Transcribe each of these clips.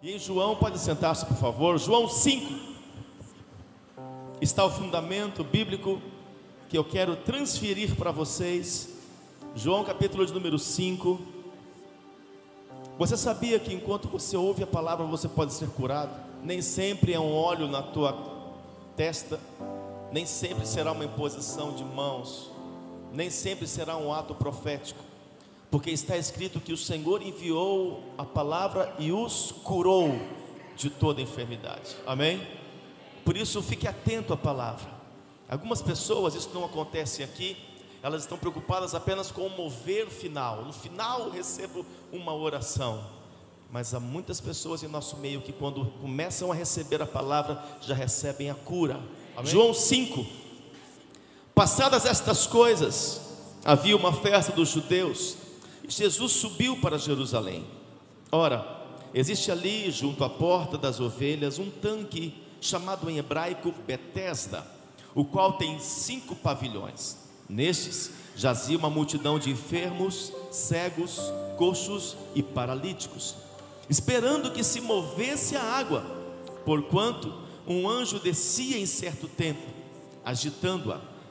E em João, pode sentar-se por favor, João 5 está o fundamento bíblico que eu quero transferir para vocês. João capítulo de número 5. Você sabia que enquanto você ouve a palavra você pode ser curado? Nem sempre é um óleo na tua testa, nem sempre será uma imposição de mãos, nem sempre será um ato profético porque está escrito que o Senhor enviou a palavra e os curou de toda enfermidade. Amém? Por isso, fique atento à palavra. Algumas pessoas, isso não acontece aqui, elas estão preocupadas apenas com o mover final. No final, eu recebo uma oração. Mas há muitas pessoas em nosso meio que, quando começam a receber a palavra, já recebem a cura. Amém? João 5. Passadas estas coisas, havia uma festa dos judeus Jesus subiu para Jerusalém. Ora, existe ali, junto à porta das ovelhas, um tanque chamado em hebraico Betesda, o qual tem cinco pavilhões. Nestes jazia uma multidão de enfermos, cegos, coxos e paralíticos, esperando que se movesse a água, porquanto um anjo descia em certo tempo, agitando-a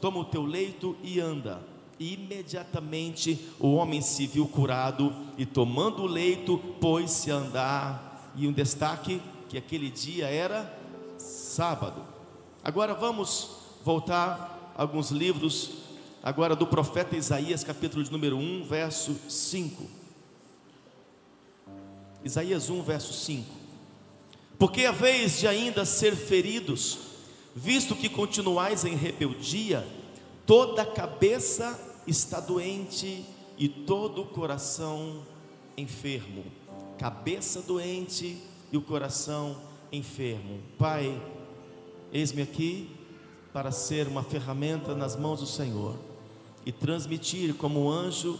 toma o teu leito e anda. E imediatamente o homem se viu curado e tomando o leito pôs-se a andar. E um destaque que aquele dia era sábado. Agora vamos voltar alguns livros agora do profeta Isaías, capítulo de número 1, verso 5. Isaías 1, verso 5. Porque a vez de ainda ser feridos, visto que continuais em rebeldia, toda a cabeça está doente e todo o coração enfermo. Cabeça doente e o coração enfermo. Pai, eis-me aqui para ser uma ferramenta nas mãos do Senhor e transmitir como anjo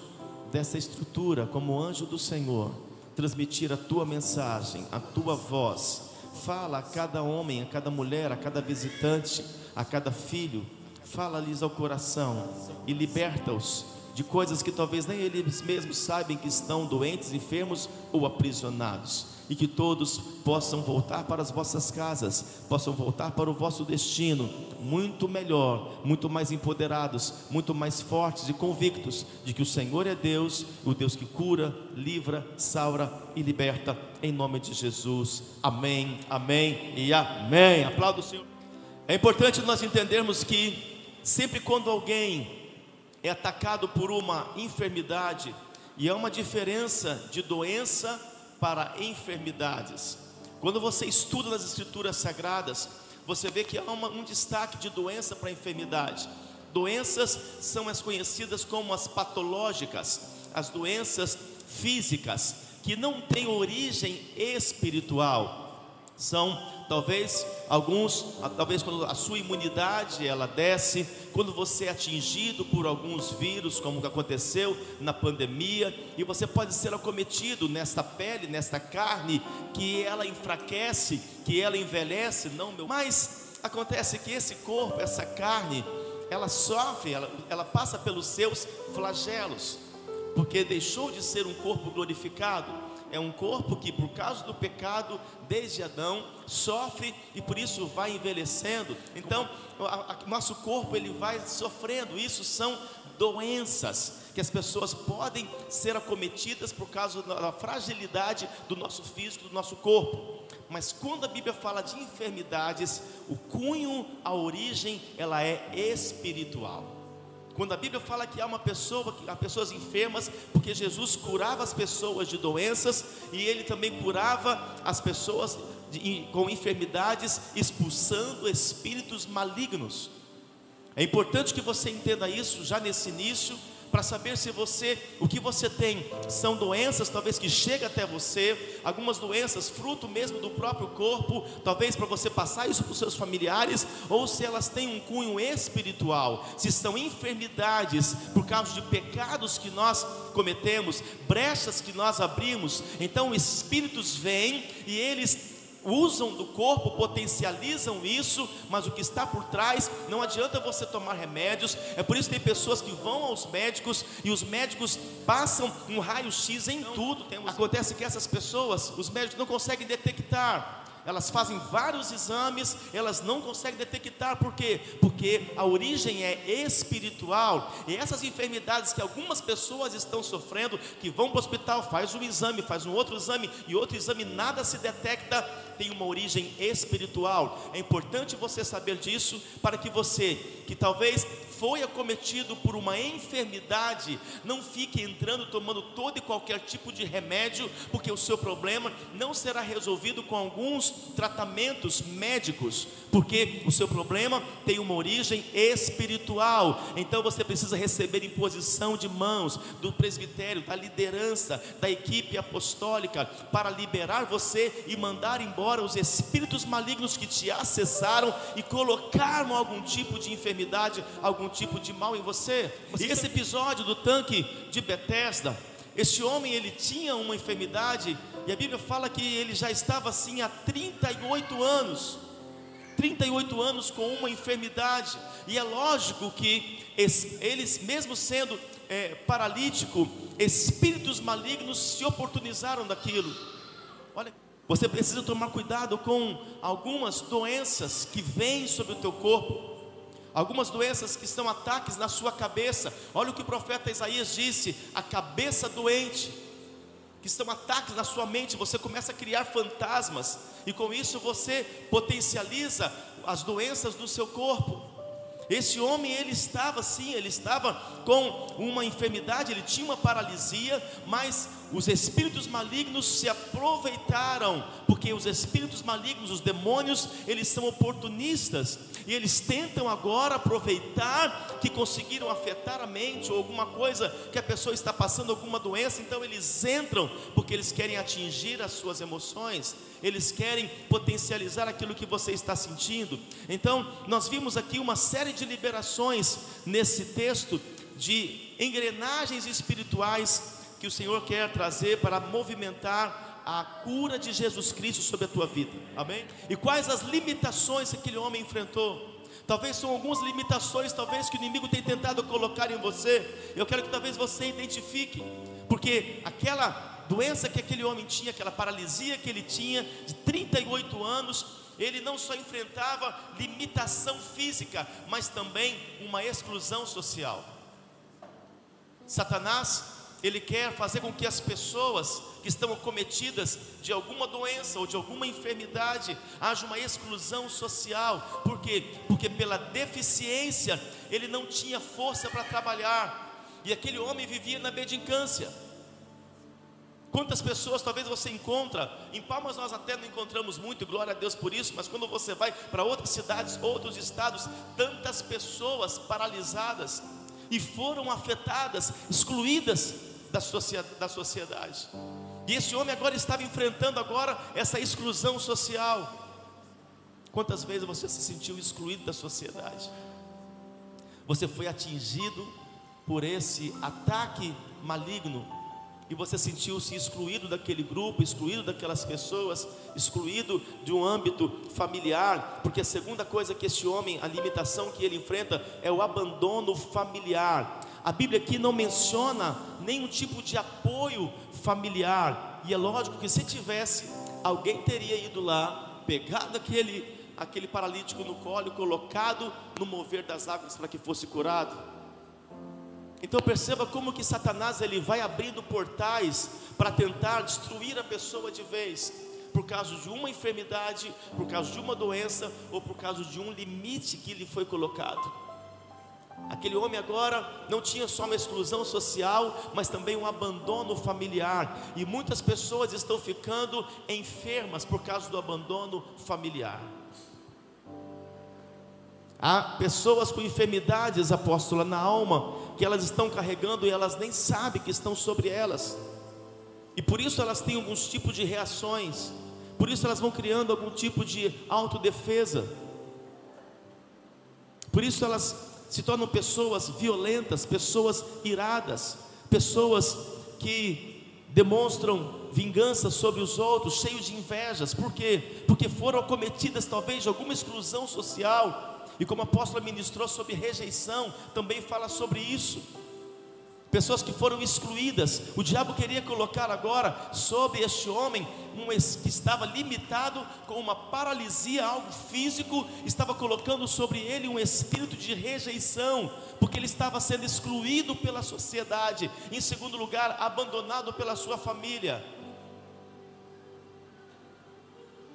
dessa estrutura, como anjo do Senhor, transmitir a tua mensagem, a tua voz Fala a cada homem, a cada mulher, a cada visitante, a cada filho, fala-lhes ao coração e liberta-os de coisas que talvez nem eles mesmos sabem que estão doentes, enfermos ou aprisionados e que todos possam voltar para as vossas casas, possam voltar para o vosso destino, muito melhor, muito mais empoderados, muito mais fortes e convictos de que o Senhor é Deus, o Deus que cura, livra, salva e liberta, em nome de Jesus. Amém, amém e amém. Aplauda o Senhor. É importante nós entendermos que sempre quando alguém é atacado por uma enfermidade, e há uma diferença de doença para enfermidades. Quando você estuda nas Escrituras Sagradas, você vê que há uma, um destaque de doença para enfermidade. Doenças são as conhecidas como as patológicas, as doenças físicas, que não têm origem espiritual, são talvez alguns, talvez quando a sua imunidade ela desce, quando você é atingido por alguns vírus, como aconteceu na pandemia, e você pode ser acometido nesta pele, nesta carne, que ela enfraquece, que ela envelhece, não meu. Mas acontece que esse corpo, essa carne, ela sofre, ela, ela passa pelos seus flagelos, porque deixou de ser um corpo glorificado é um corpo que, por causa do pecado, desde Adão, sofre e por isso vai envelhecendo. Então, o nosso corpo ele vai sofrendo. Isso são doenças que as pessoas podem ser acometidas por causa da fragilidade do nosso físico, do nosso corpo. Mas quando a Bíblia fala de enfermidades, o cunho, a origem, ela é espiritual. Quando a Bíblia fala que há uma pessoa, que há pessoas enfermas, porque Jesus curava as pessoas de doenças e ele também curava as pessoas de, com enfermidades, expulsando espíritos malignos. É importante que você entenda isso já nesse início, para saber se você, o que você tem, são doenças talvez que chegam até você, algumas doenças fruto mesmo do próprio corpo, talvez para você passar isso para os seus familiares, ou se elas têm um cunho espiritual, se são enfermidades por causa de pecados que nós cometemos, brechas que nós abrimos, então espíritos vêm e eles usam do corpo, potencializam isso, mas o que está por trás, não adianta você tomar remédios. É por isso que tem pessoas que vão aos médicos e os médicos passam um raio-x em tudo. Acontece que essas pessoas, os médicos não conseguem detectar elas fazem vários exames, elas não conseguem detectar, por quê? Porque a origem é espiritual, e essas enfermidades que algumas pessoas estão sofrendo, que vão para o hospital, faz um exame, faz um outro exame, e outro exame, nada se detecta, tem uma origem espiritual. É importante você saber disso, para que você, que talvez foi acometido por uma enfermidade, não fique entrando tomando todo e qualquer tipo de remédio, porque o seu problema não será resolvido com alguns tratamentos médicos, porque o seu problema tem uma origem espiritual. Então você precisa receber imposição de mãos do presbitério, da liderança, da equipe apostólica para liberar você e mandar embora os espíritos malignos que te acessaram e colocaram algum tipo de enfermidade, algum tipo de mal em você. E esse episódio do tanque de Betesda, este homem ele tinha uma enfermidade e a Bíblia fala que ele já estava assim há 38 anos. 38 anos com uma enfermidade, e é lógico que eles, mesmo sendo é, paralítico, espíritos malignos se oportunizaram daquilo. Olha, você precisa tomar cuidado com algumas doenças que vêm sobre o teu corpo algumas doenças que são ataques na sua cabeça. Olha o que o profeta Isaías disse: a cabeça doente, que são ataques na sua mente. Você começa a criar fantasmas, e com isso você potencializa as doenças do seu corpo. Esse homem, ele estava sim, ele estava com uma enfermidade, ele tinha uma paralisia, mas os espíritos malignos se aproveitaram, porque os espíritos malignos, os demônios, eles são oportunistas e eles tentam agora aproveitar que conseguiram afetar a mente ou alguma coisa que a pessoa está passando alguma doença, então eles entram porque eles querem atingir as suas emoções, eles querem potencializar aquilo que você está sentindo. Então, nós vimos aqui uma série de liberações nesse texto de engrenagens espirituais que o Senhor quer trazer para movimentar a cura de Jesus Cristo sobre a tua vida. Amém? E quais as limitações que aquele homem enfrentou? Talvez são algumas limitações, talvez que o inimigo tem tentado colocar em você. Eu quero que talvez você identifique, porque aquela doença que aquele homem tinha, aquela paralisia que ele tinha de 38 anos, ele não só enfrentava limitação física, mas também uma exclusão social. Satanás ele quer fazer com que as pessoas que estão acometidas de alguma doença ou de alguma enfermidade haja uma exclusão social. Por quê? Porque pela deficiência ele não tinha força para trabalhar. E aquele homem vivia na bedicância. Quantas pessoas talvez você encontra, em Palmas nós até não encontramos muito, glória a Deus por isso, mas quando você vai para outras cidades, outros estados, tantas pessoas paralisadas e foram afetadas, excluídas da sociedade. E esse homem agora estava enfrentando agora essa exclusão social. Quantas vezes você se sentiu excluído da sociedade? Você foi atingido por esse ataque maligno e você sentiu-se excluído daquele grupo, excluído daquelas pessoas, excluído de um âmbito familiar, porque a segunda coisa que esse homem, a limitação que ele enfrenta é o abandono familiar. A Bíblia aqui não menciona nenhum tipo de apoio familiar, e é lógico que se tivesse, alguém teria ido lá, pegado aquele, aquele paralítico no colo colocado no mover das águas para que fosse curado. Então perceba como que Satanás ele vai abrindo portais para tentar destruir a pessoa de vez, por causa de uma enfermidade, por causa de uma doença ou por causa de um limite que lhe foi colocado. Aquele homem agora não tinha só uma exclusão social, mas também um abandono familiar. E muitas pessoas estão ficando enfermas por causa do abandono familiar. Há pessoas com enfermidades, apóstola, na alma, que elas estão carregando e elas nem sabem que estão sobre elas. E por isso elas têm alguns tipos de reações. Por isso elas vão criando algum tipo de autodefesa. Por isso elas se tornam pessoas violentas, pessoas iradas, pessoas que demonstram vingança sobre os outros, cheios de invejas. Por quê? Porque foram cometidas talvez de alguma exclusão social. E como a apóstola ministrou sobre rejeição, também fala sobre isso pessoas que foram excluídas. O diabo queria colocar agora sobre este homem um que estava limitado com uma paralisia, algo físico, estava colocando sobre ele um espírito de rejeição, porque ele estava sendo excluído pela sociedade, em segundo lugar, abandonado pela sua família.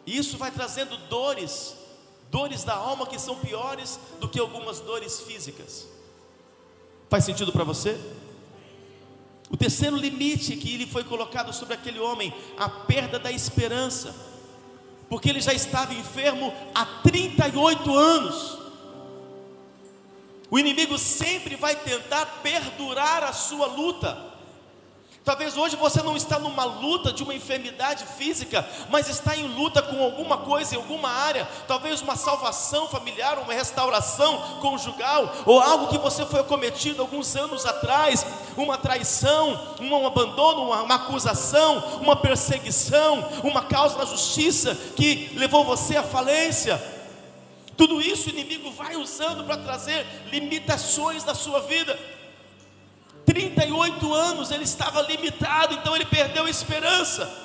Isso vai trazendo dores, dores da alma que são piores do que algumas dores físicas. Faz sentido para você? O terceiro limite que ele foi colocado sobre aquele homem, a perda da esperança, porque ele já estava enfermo há 38 anos. O inimigo sempre vai tentar perdurar a sua luta. Talvez hoje você não está numa luta de uma enfermidade física, mas está em luta com alguma coisa em alguma área, talvez uma salvação familiar, uma restauração conjugal, ou algo que você foi cometido alguns anos atrás, uma traição, um abandono, uma, uma acusação, uma perseguição, uma causa na justiça que levou você à falência. Tudo isso o inimigo vai usando para trazer limitações na sua vida. 38 anos ele estava limitado, então ele perdeu a esperança.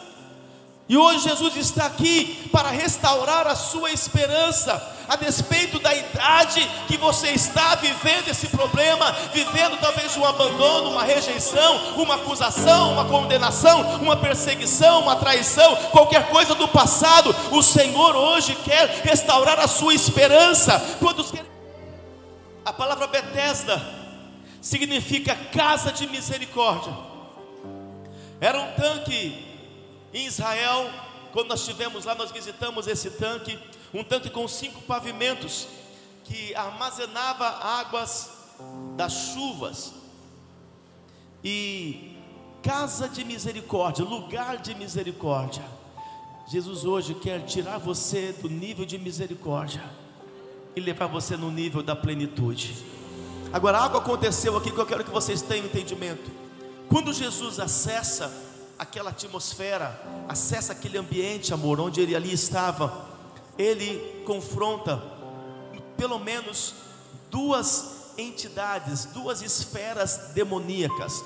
E hoje Jesus está aqui para restaurar a sua esperança, a despeito da idade que você está vivendo esse problema, vivendo talvez um abandono, uma rejeição, uma acusação, uma condenação, uma perseguição, uma traição, qualquer coisa do passado. O Senhor hoje quer restaurar a sua esperança. Quando a palavra Betesda significa casa de misericórdia. Era um tanque em Israel, quando nós estivemos lá, nós visitamos esse tanque, um tanque com cinco pavimentos que armazenava águas das chuvas. E casa de misericórdia, lugar de misericórdia. Jesus hoje quer tirar você do nível de misericórdia e levar você no nível da plenitude. Agora, algo aconteceu aqui que eu quero que vocês tenham entendimento. Quando Jesus acessa aquela atmosfera, acessa aquele ambiente, amor, onde ele ali estava, ele confronta pelo menos duas entidades, duas esferas demoníacas.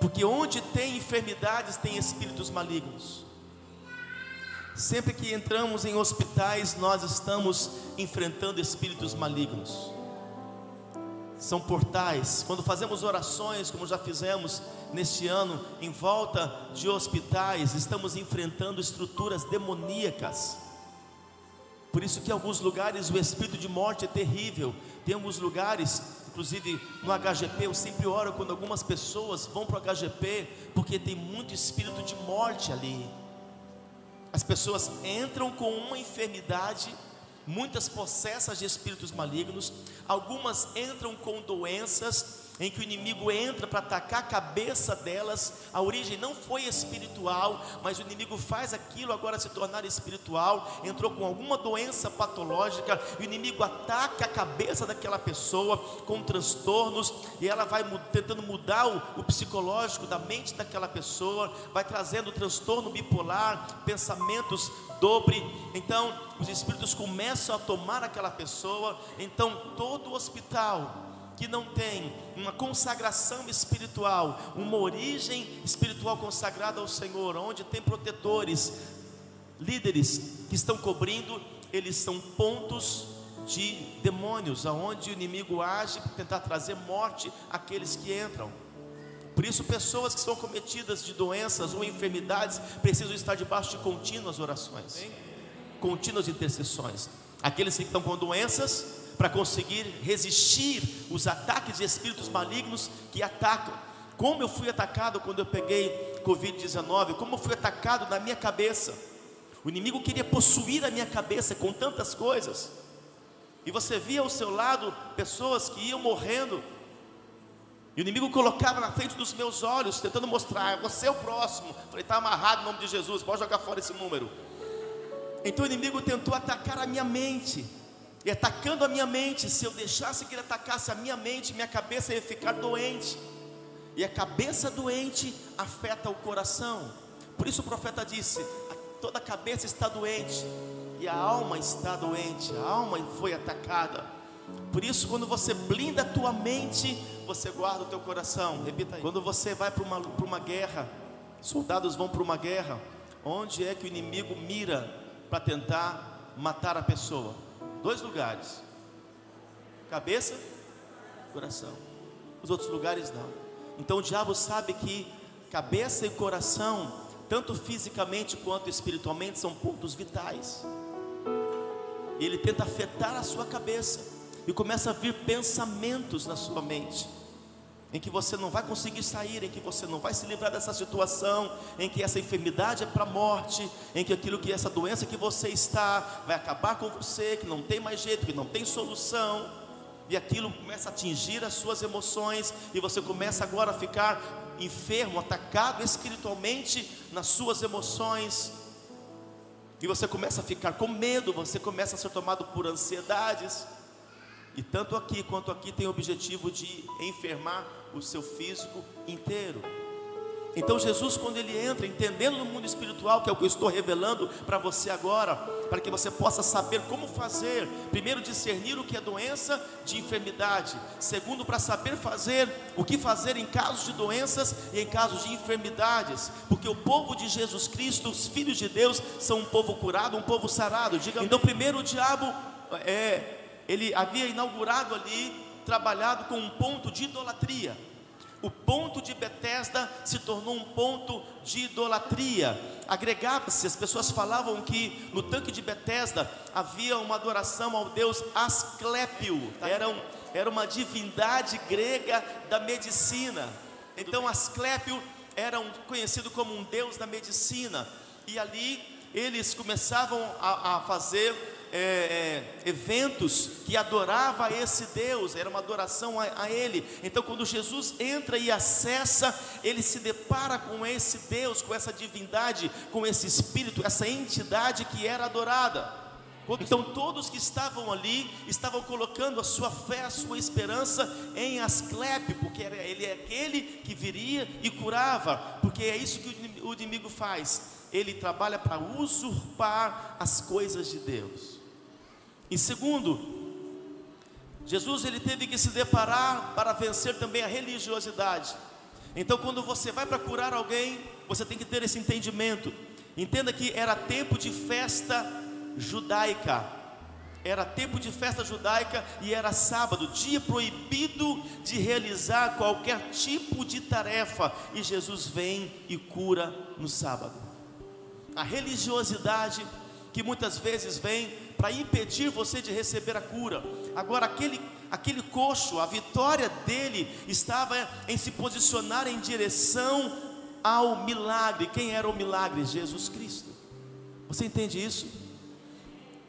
Porque onde tem enfermidades, tem espíritos malignos. Sempre que entramos em hospitais, nós estamos enfrentando espíritos malignos são portais. Quando fazemos orações, como já fizemos neste ano, em volta de hospitais, estamos enfrentando estruturas demoníacas. Por isso que em alguns lugares o espírito de morte é terrível. Tem alguns lugares, inclusive no HGP, eu sempre oro quando algumas pessoas vão para o HGP, porque tem muito espírito de morte ali. As pessoas entram com uma enfermidade muitas possessas de espíritos malignos, algumas entram com doenças em que o inimigo entra para atacar a cabeça delas. A origem não foi espiritual, mas o inimigo faz aquilo agora se tornar espiritual. Entrou com alguma doença patológica, o inimigo ataca a cabeça daquela pessoa com transtornos e ela vai tentando mudar o, o psicológico da mente daquela pessoa, vai trazendo transtorno bipolar, pensamentos dobre. Então, os espíritos começam a tomar aquela pessoa. Então, todo hospital que não tem uma consagração espiritual, uma origem espiritual consagrada ao Senhor, onde tem protetores, líderes que estão cobrindo, eles são pontos de demônios, aonde o inimigo age para tentar trazer morte àqueles que entram. Por isso, pessoas que são cometidas de doenças ou enfermidades precisam estar debaixo de contínuas orações, contínuas intercessões. Aqueles que estão com doenças, para conseguir resistir os ataques de espíritos malignos que atacam. Como eu fui atacado quando eu peguei Covid-19, como eu fui atacado na minha cabeça. O inimigo queria possuir a minha cabeça com tantas coisas. e você via ao seu lado pessoas que iam morrendo, e o inimigo colocava na frente dos meus olhos, tentando mostrar, você é o próximo. Falei, está amarrado em nome de Jesus, pode jogar fora esse número. Então o inimigo tentou atacar a minha mente. E atacando a minha mente, se eu deixasse que ele atacasse a minha mente, minha cabeça ia ficar doente. E a cabeça doente afeta o coração. Por isso o profeta disse: toda a cabeça está doente e a alma está doente, a alma foi atacada. Por isso, quando você blinda a tua mente, você guarda o teu coração. Repita aí. Quando você vai para uma, para uma guerra, soldados vão para uma guerra, onde é que o inimigo mira para tentar matar a pessoa? Dois lugares: cabeça, coração. Os outros lugares não. Então o diabo sabe que cabeça e coração, tanto fisicamente quanto espiritualmente, são pontos vitais. Ele tenta afetar a sua cabeça e começa a vir pensamentos na sua mente em que você não vai conseguir sair, em que você não vai se livrar dessa situação, em que essa enfermidade é para a morte, em que aquilo que essa doença que você está vai acabar com você, que não tem mais jeito, que não tem solução, e aquilo começa a atingir as suas emoções, e você começa agora a ficar enfermo, atacado espiritualmente nas suas emoções, e você começa a ficar com medo, você começa a ser tomado por ansiedades. E tanto aqui quanto aqui tem o objetivo de enfermar o seu físico inteiro. Então Jesus, quando ele entra, entendendo no mundo espiritual, que é o que eu estou revelando para você agora, para que você possa saber como fazer, primeiro discernir o que é doença de enfermidade, segundo para saber fazer o que fazer em casos de doenças e em casos de enfermidades, porque o povo de Jesus Cristo, os filhos de Deus, são um povo curado, um povo sarado. Diga, então primeiro o diabo é ele havia inaugurado ali, trabalhado com um ponto de idolatria. O ponto de Betesda se tornou um ponto de idolatria. Agregava-se, as pessoas falavam que no tanque de Betesda havia uma adoração ao deus Asclépio. Era, um, era uma divindade grega da medicina. Então Asclépio era um, conhecido como um deus da medicina. E ali eles começavam a, a fazer é, é, eventos que adorava esse Deus, era uma adoração a, a, Ele. Então, quando Jesus entra e acessa, ele se depara com esse Deus, com essa divindade, com esse Espírito, essa entidade que era adorada. Então todos que estavam ali estavam colocando a sua fé, a sua esperança em Asclepe, porque ele é aquele que viria e curava, porque é isso que o inimigo faz. Ele trabalha para usurpar as coisas de Deus. E segundo, Jesus ele teve que se deparar para vencer também a religiosidade. Então, quando você vai para curar alguém, você tem que ter esse entendimento. Entenda que era tempo de festa judaica. Era tempo de festa judaica e era sábado, dia proibido de realizar qualquer tipo de tarefa. E Jesus vem e cura no sábado. A religiosidade que muitas vezes vem para impedir você de receber a cura. Agora, aquele, aquele coxo, a vitória dele estava em se posicionar em direção ao milagre. Quem era o milagre? Jesus Cristo. Você entende isso?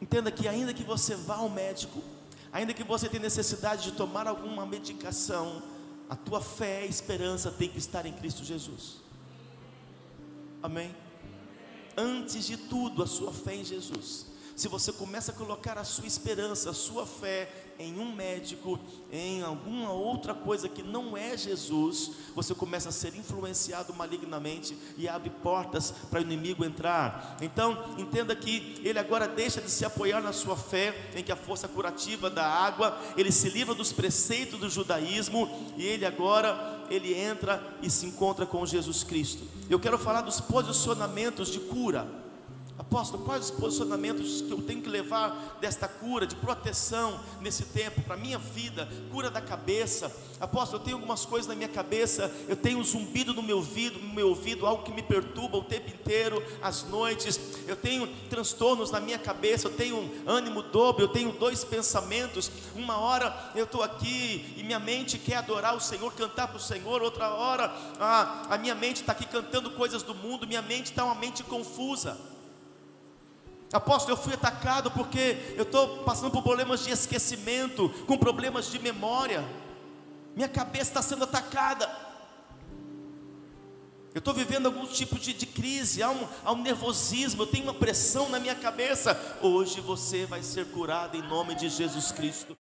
Entenda que, ainda que você vá ao médico, ainda que você tenha necessidade de tomar alguma medicação, a tua fé e esperança tem que estar em Cristo Jesus. Amém? Antes de tudo, a sua fé em Jesus se você começa a colocar a sua esperança, a sua fé em um médico, em alguma outra coisa que não é Jesus, você começa a ser influenciado malignamente e abre portas para o inimigo entrar. Então, entenda que ele agora deixa de se apoiar na sua fé, em que a força curativa da água, ele se livra dos preceitos do judaísmo e ele agora ele entra e se encontra com Jesus Cristo. Eu quero falar dos posicionamentos de cura. Apóstolo, quais os posicionamentos que eu tenho que levar desta cura, de proteção nesse tempo, para a minha vida, cura da cabeça? Apóstolo, eu tenho algumas coisas na minha cabeça, eu tenho um zumbido no meu ouvido, no meu ouvido, algo que me perturba o tempo inteiro, às noites, eu tenho transtornos na minha cabeça, eu tenho um ânimo dobro, eu tenho dois pensamentos. Uma hora eu estou aqui e minha mente quer adorar o Senhor, cantar para o Senhor, outra hora ah, a minha mente está aqui cantando coisas do mundo, minha mente está uma mente confusa. Apóstolo, eu fui atacado porque eu estou passando por problemas de esquecimento, com problemas de memória. Minha cabeça está sendo atacada. Eu estou vivendo algum tipo de, de crise, há um, há um nervosismo, eu tenho uma pressão na minha cabeça. Hoje você vai ser curado em nome de Jesus Cristo.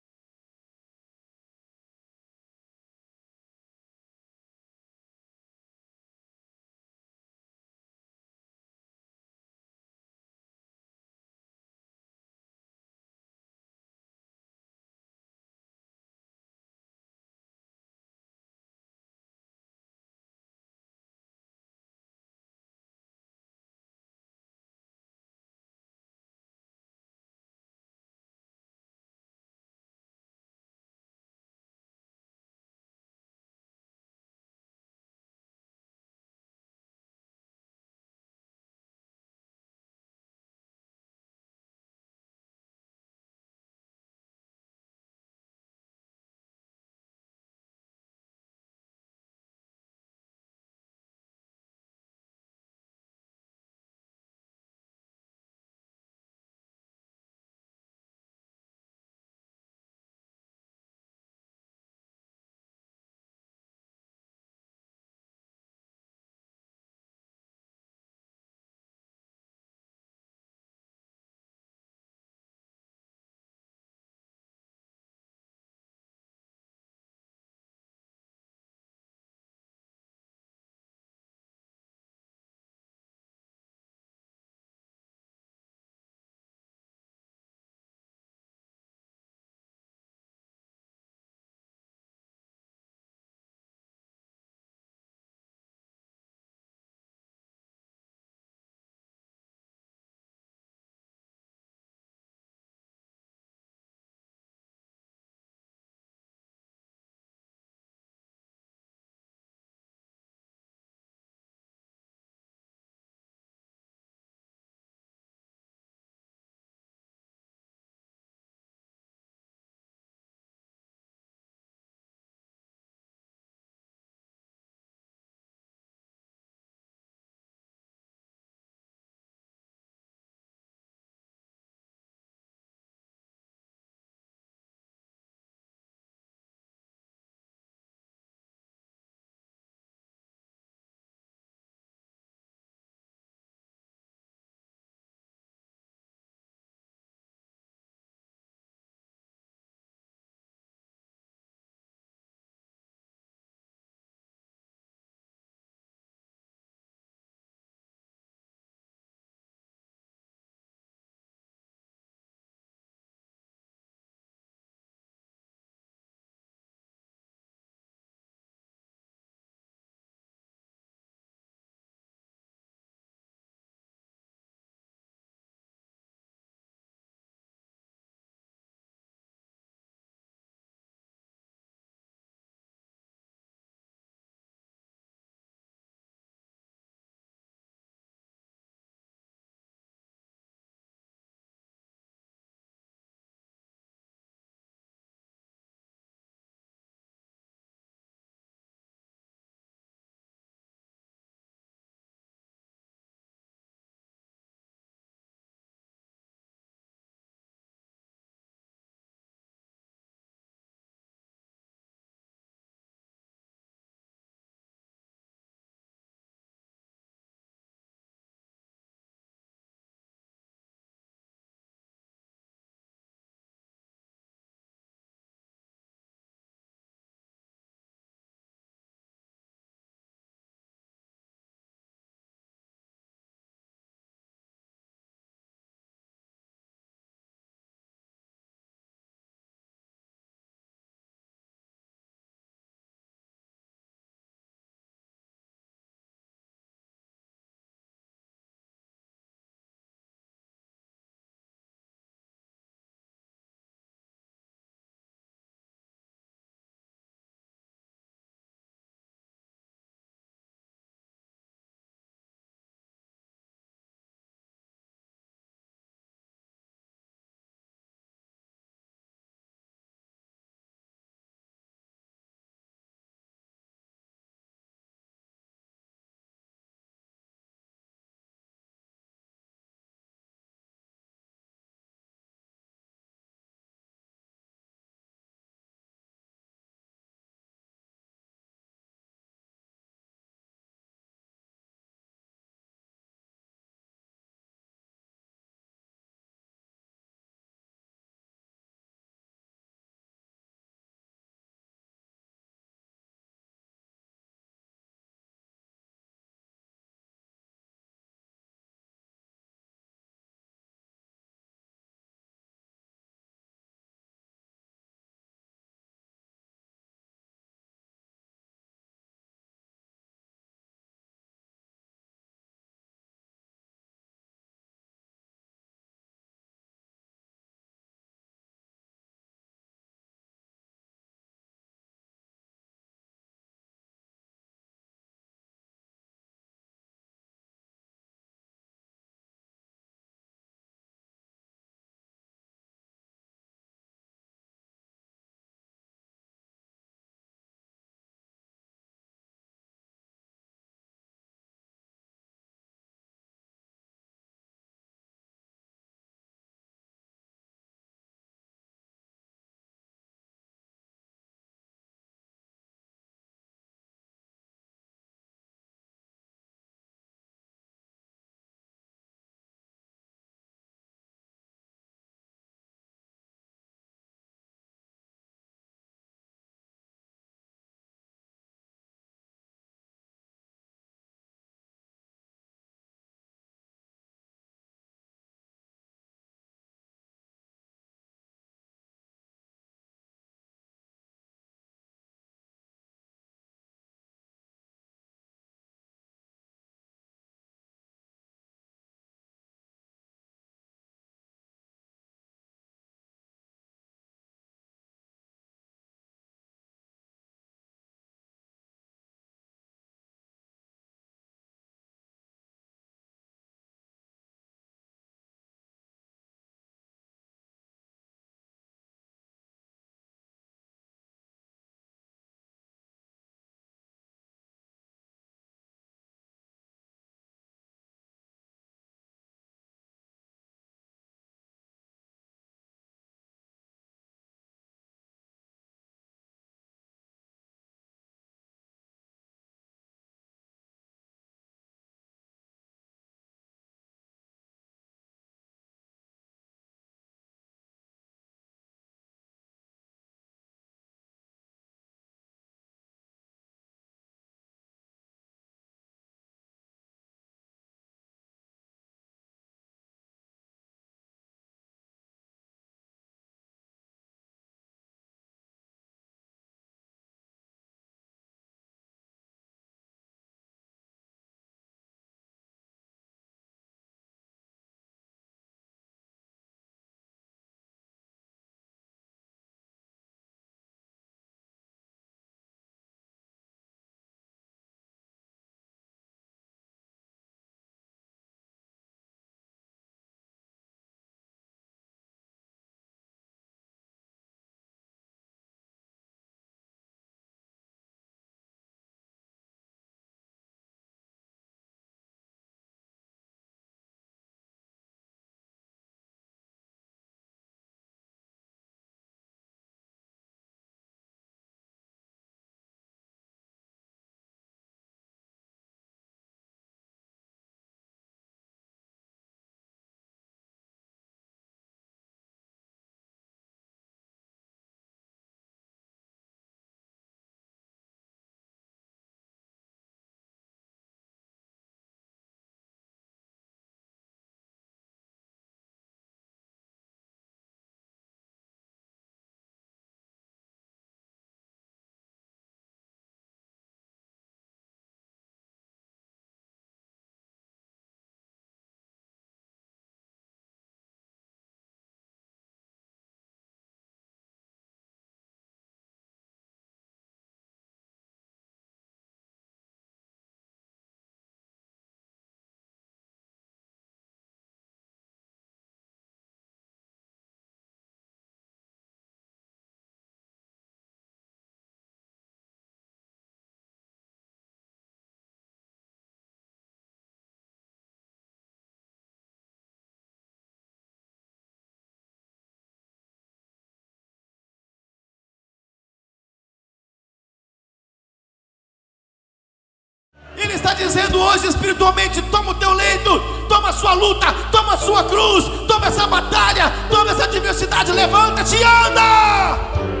Está dizendo hoje espiritualmente: toma o teu leito, toma a sua luta, toma a sua cruz, toma essa batalha, toma essa adversidade, levanta-te e anda.